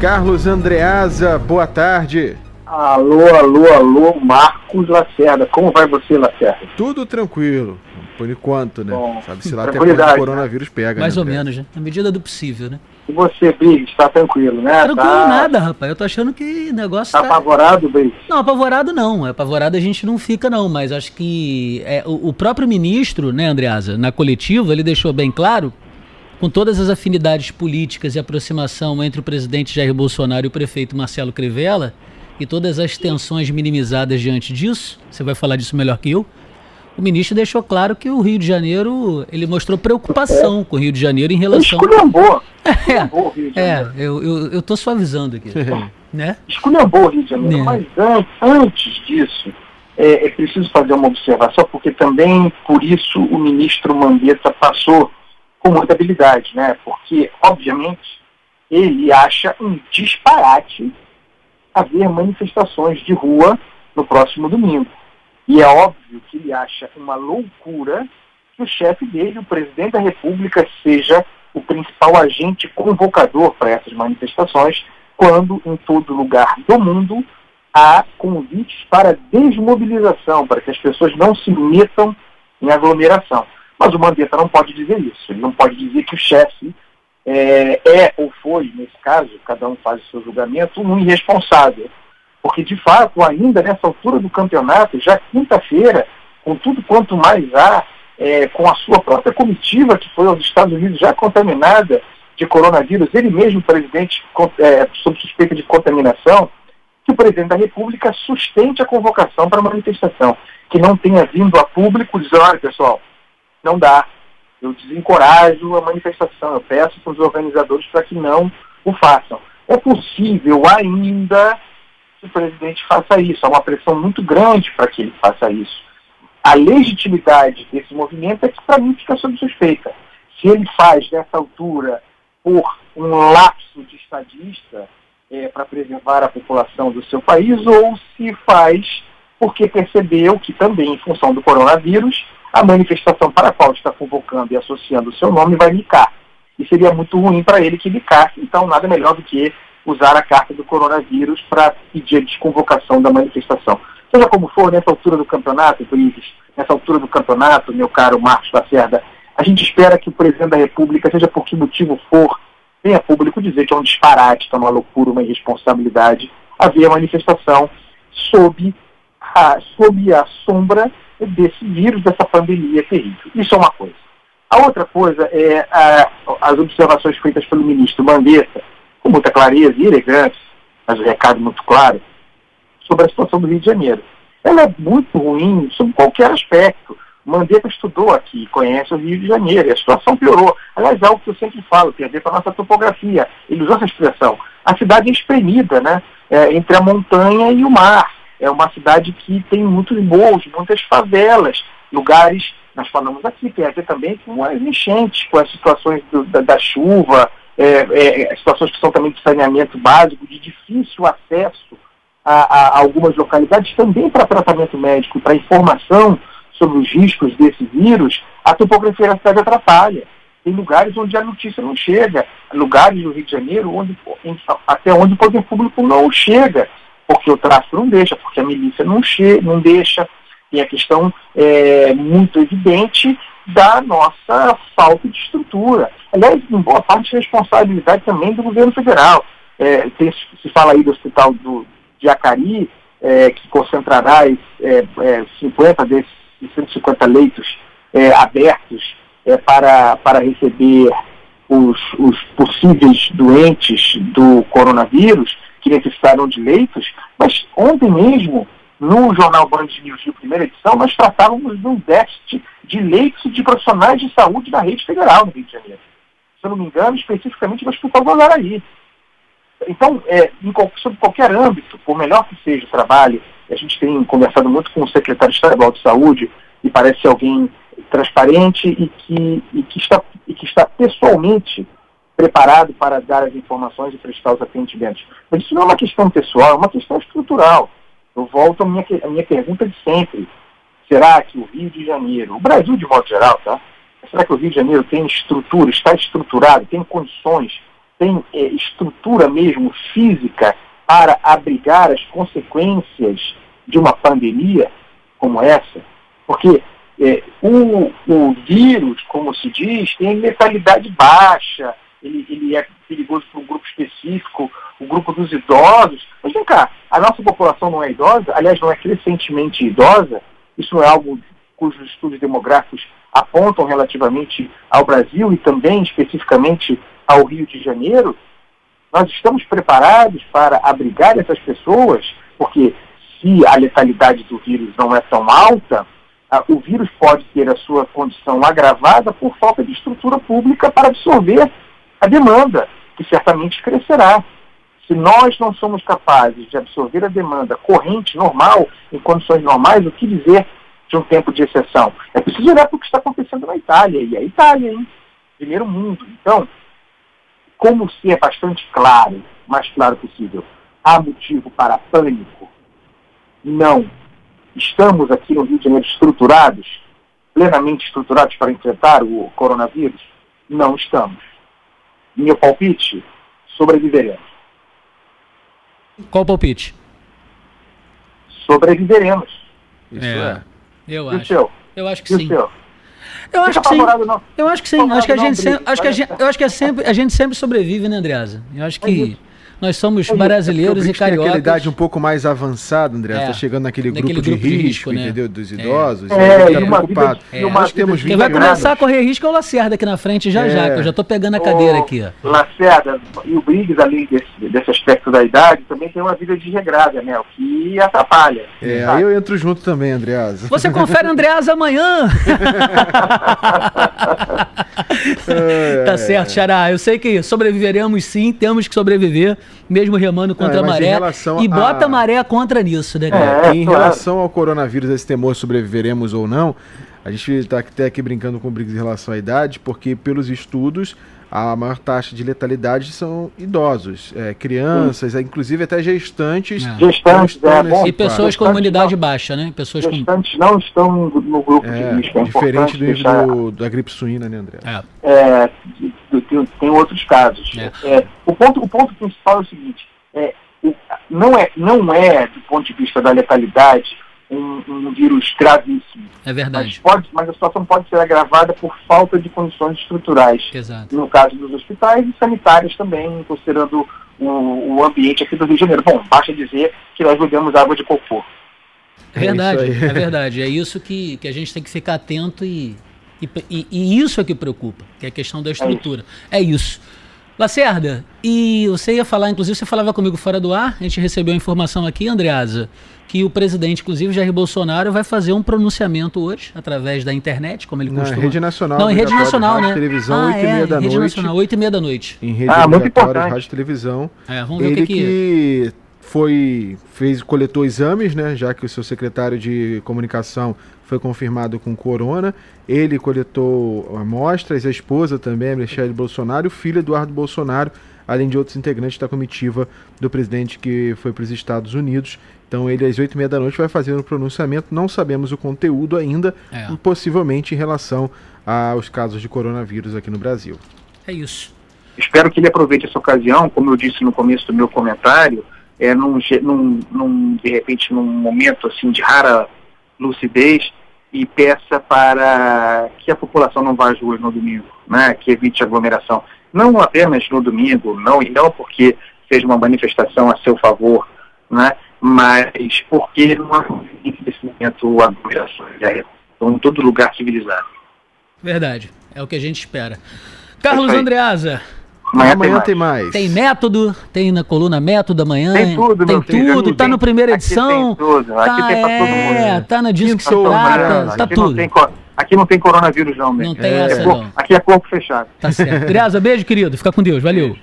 Carlos Andreasa, boa tarde. Alô, alô, alô, Marcos Lacerda. Como vai você, Lacerda? Tudo tranquilo, por enquanto, né? Bom, Sabe-se lá até quando o coronavírus pega. Mais né, ou André? menos, né? Na medida do possível, né? E você, Briggs, tá tranquilo, né? Tranquilo tá, nada, rapaz. Eu tô achando que o negócio Tá tá... apavorado, Briggs? Não, apavorado não. Apavorado a gente não fica, não. Mas acho que é, o, o próprio ministro, né, Andreasa, na coletiva, ele deixou bem claro, com todas as afinidades políticas e aproximação entre o presidente Jair Bolsonaro e o prefeito Marcelo Crivella, e todas as tensões minimizadas diante disso, você vai falar disso melhor que eu, o ministro deixou claro que o Rio de Janeiro, ele mostrou preocupação com o Rio de Janeiro em relação... esculhambou. É, é Janeiro. eu, eu, eu tô suavizando aqui, né? Esculhambou o Rio de Janeiro. É. Mas an- antes disso, é, é preciso fazer uma observação, porque também por isso o ministro Mandetta passou com muita habilidade, né? Porque, obviamente, ele acha um disparate haver manifestações de rua no próximo domingo. E é óbvio que ele acha uma loucura que o chefe dele, o presidente da República, seja o principal agente convocador para essas manifestações, quando em todo lugar do mundo há convites para desmobilização, para que as pessoas não se metam em aglomeração. Mas o Mandetta não pode dizer isso. Ele não pode dizer que o chefe é, é ou foi, nesse caso, cada um faz o seu julgamento, um irresponsável. Porque, de fato, ainda nessa altura do campeonato, já quinta-feira, com tudo quanto mais há, é, com a sua própria comitiva que foi aos Estados Unidos já contaminada de coronavírus, ele mesmo, presidente, é, sob suspeita de contaminação, que o presidente da República sustente a convocação para manifestação, que não tenha vindo a público dizer, olha pessoal, não dá, eu desencorajo a manifestação, eu peço para os organizadores para que não o façam. É possível ainda que o presidente faça isso, há uma pressão muito grande para que ele faça isso. A legitimidade desse movimento é que para mim fica sob suspeita. Se ele faz nessa altura por um lapso de estadista para preservar a população do seu país ou se faz porque percebeu que também, em função do coronavírus, a manifestação para a qual está convocando e associando o seu nome vai micar. E seria muito ruim para ele que micasse, então nada melhor do que usar a carta do coronavírus para pedir a desconvocação da manifestação. Seja como for, nessa altura do campeonato, Brites, nessa altura do campeonato, meu caro Marcos Lacerda, a gente espera que o presidente da República, seja por que motivo for, venha público dizer que é um disparate, que é uma loucura, uma irresponsabilidade, haver a manifestação sob a, sob a sombra desse vírus, dessa pandemia terrível. Isso é uma coisa. A outra coisa é a, as observações feitas pelo ministro Mandetta, com muita clareza e elegância, mas o recado muito claro, sobre a situação do Rio de Janeiro. Ela é muito ruim sob qualquer aspecto. Mandetta estudou aqui, conhece o Rio de Janeiro, e a situação piorou. Aliás, é algo que eu sempre falo, tem a ver com a nossa topografia. Ele usou essa expressão. A cidade é espremida, né? É, entre a montanha e o mar. É uma cidade que tem muitos morros, muitas favelas, lugares, nós falamos aqui, tem a ver também com as enchentes, com as situações do, da, da, chuva, é, é, situações que são também de saneamento básico, de difícil acesso a, a, a algumas localidades, também para tratamento médico, para informação sobre os riscos desse vírus, a topografia da cidade atrapalha. Tem lugares onde a notícia não chega, lugares do Rio de Janeiro onde, até onde o poder público não chega, porque o tráfico não deixa, porque a milícia não, che não deixa. Tem a questão é, muito evidente da nossa falta de estrutura. Aliás, em boa parte, responsabilidade também do governo federal. É, tem, se fala aí do hospital do, de Acari, é, que concentrará é, 50 desses 150 leitos é, abertos é, para, para receber os, os possíveis doentes do coronavírus, que necessitarão de leitos, mas ontem mesmo, no Jornal Band News Rio, primeira edição, nós tratávamos de um déficit de leitos de profissionais de saúde da rede federal no Rio de Janeiro. Se eu não me engano, especificamente no Hospital Guararaí. Então, é, em, sobre qualquer âmbito, por melhor que seja o trabalho, a gente tem conversado muito com o secretário estadual de saúde, e parece alguém transparente e que, e que, está, e que está pessoalmente preparado para dar as informações e prestar os atendimentos. Mas isso não é uma questão pessoal, é uma questão estrutural. Eu volto à minha, à minha pergunta de sempre. Será que o Rio de Janeiro, o Brasil de modo geral, tá? Será que o Rio de Janeiro tem estrutura, está estruturado, tem condições tem é, estrutura mesmo física para abrigar as consequências de uma pandemia como essa? Porque é, o, o vírus, como se diz, tem letalidade baixa, ele, ele é perigoso para um grupo específico, o grupo dos idosos. Mas vem cá, a nossa população não é idosa, aliás, não é crescentemente idosa, isso é algo cujos estudos demográficos apontam relativamente ao Brasil e também especificamente ao Rio de Janeiro, nós estamos preparados para abrigar essas pessoas, porque se a letalidade do vírus não é tão alta, o vírus pode ter a sua condição agravada por falta de estrutura pública para absorver a demanda, que certamente crescerá. Se nós não somos capazes de absorver a demanda corrente, normal, em condições normais, o que dizer de um tempo de exceção? É preciso olhar para o que está acontecendo na Itália, e a Itália, hein? Primeiro mundo. Então, como se é bastante claro, mais claro possível, há motivo para pânico? Não. Estamos aqui no Rio de Janeiro estruturados, plenamente estruturados para enfrentar o coronavírus? Não estamos. Meu palpite? Sobreviveremos. Qual o palpite? Sobreviveremos. Isso é. é. Eu acho. Seu? Eu acho que e sim. Eu acho que sim. Eu acho que sim. Acho que a gente sempre, acho que a gente, eu acho que é sempre, a gente sempre sobrevive, né, Andreasa? Eu acho que é nós somos é brasileiros é e cariocas. Tem aquela idade um pouco mais avançada, André. Está é, chegando naquele grupo, grupo de, risco, de risco, né? entendeu? Dos é. idosos. É, é preocupado. É. Nós temos Quem vai começar a correr risco é o Lacerda aqui na frente já já, que eu já estou pegando a cadeira aqui. Ó. Lacerda e o Briggs, além desse, desse aspecto da idade, também tem uma vida desregrada, né? O que atrapalha. É, aí eu entro junto também, Andreasa. Você confere Andreasa amanhã. tá certo, Xará. Eu sei que sobreviveremos sim, temos que sobreviver mesmo remando contra não, a maré. E bota a... a maré contra nisso, né, cara? É, em relação ao coronavírus, esse temor sobreviveremos ou não, a gente está até aqui brincando com o Briggs em relação à idade, porque pelos estudos a maior taxa de letalidade são idosos, é, crianças, é, inclusive até gestantes. É. Gestantes, é, bom, E pessoas com imunidade não, baixa, né? Pessoas gestantes com... não estão no, grupo é, de risco. É diferente do, deixar... do, da gripe suína, né, André? É. é tem, tem, outros casos. É. o, ponto, o ponto principal é o seguinte, é, não, é, não é, do ponto de vista da letalidade, um, um, vírus gravíssimo. É verdade. Mas, pode, mas a situação pode ser agravada por falta de condições estruturais. Exato. No caso dos hospitais e sanitários também, considerando o, o ambiente aqui do Rio de Janeiro. Bom, basta dizer que nós bebemos água de cocô. É verdade, é, é verdade. É isso que, que a gente tem que ficar atento e, e, e, e isso é que preocupa, que é a questão da estrutura. É isso. É isso. Lacerda, e você ia falar, inclusive você falava comigo fora do ar, a gente recebeu a informação aqui, Andreasa, que o presidente, inclusive Jair Bolsonaro, vai fazer um pronunciamento hoje, através da internet, como ele costuma. Não, rede nacional. Não, em rede nacional, né? televisão, ah, 8 é, e meia da rede noite. Nacional, 8 e meia da noite. Em rede ah, muito importante. rádio e televisão. É, vamos ver ele o que, que... que foi, fez, coletou exames, né? Já que o seu secretário de comunicação foi confirmado com corona. Ele coletou amostras, a esposa também, a Michelle Bolsonaro, o filho Eduardo Bolsonaro, além de outros integrantes da comitiva do presidente que foi para os Estados Unidos. Então ele às oito e meia da noite vai fazer um pronunciamento. Não sabemos o conteúdo ainda, é. possivelmente em relação aos casos de coronavírus aqui no Brasil. É isso. Espero que ele aproveite essa ocasião, como eu disse no começo do meu comentário, é, num, num, num, de repente num momento assim de rara lucidez e peça para que a população não vá às ruas no domingo, né, que evite aglomeração. Não apenas no domingo, não e não porque seja uma manifestação a seu favor, né, mas porque não há aglomerações. Então, em todo lugar civilizado. Verdade, é o que a gente espera. Carlos Andreasa. Amanhã, amanhã tem, mais. tem, mais. tem método, tem na coluna método amanhã. Tem tudo, Tem tudo, tá na primeira edição. Aqui tem tudo, aqui tá, tem pra todo mundo. É, tá na disco que se trata, tá tudo. Aqui não tem coronavírus não, Não tem é, essa, é, não. Aqui é corpo fechado. Tá certo. Andreasa, beijo, querido. Fica com Deus. Valeu.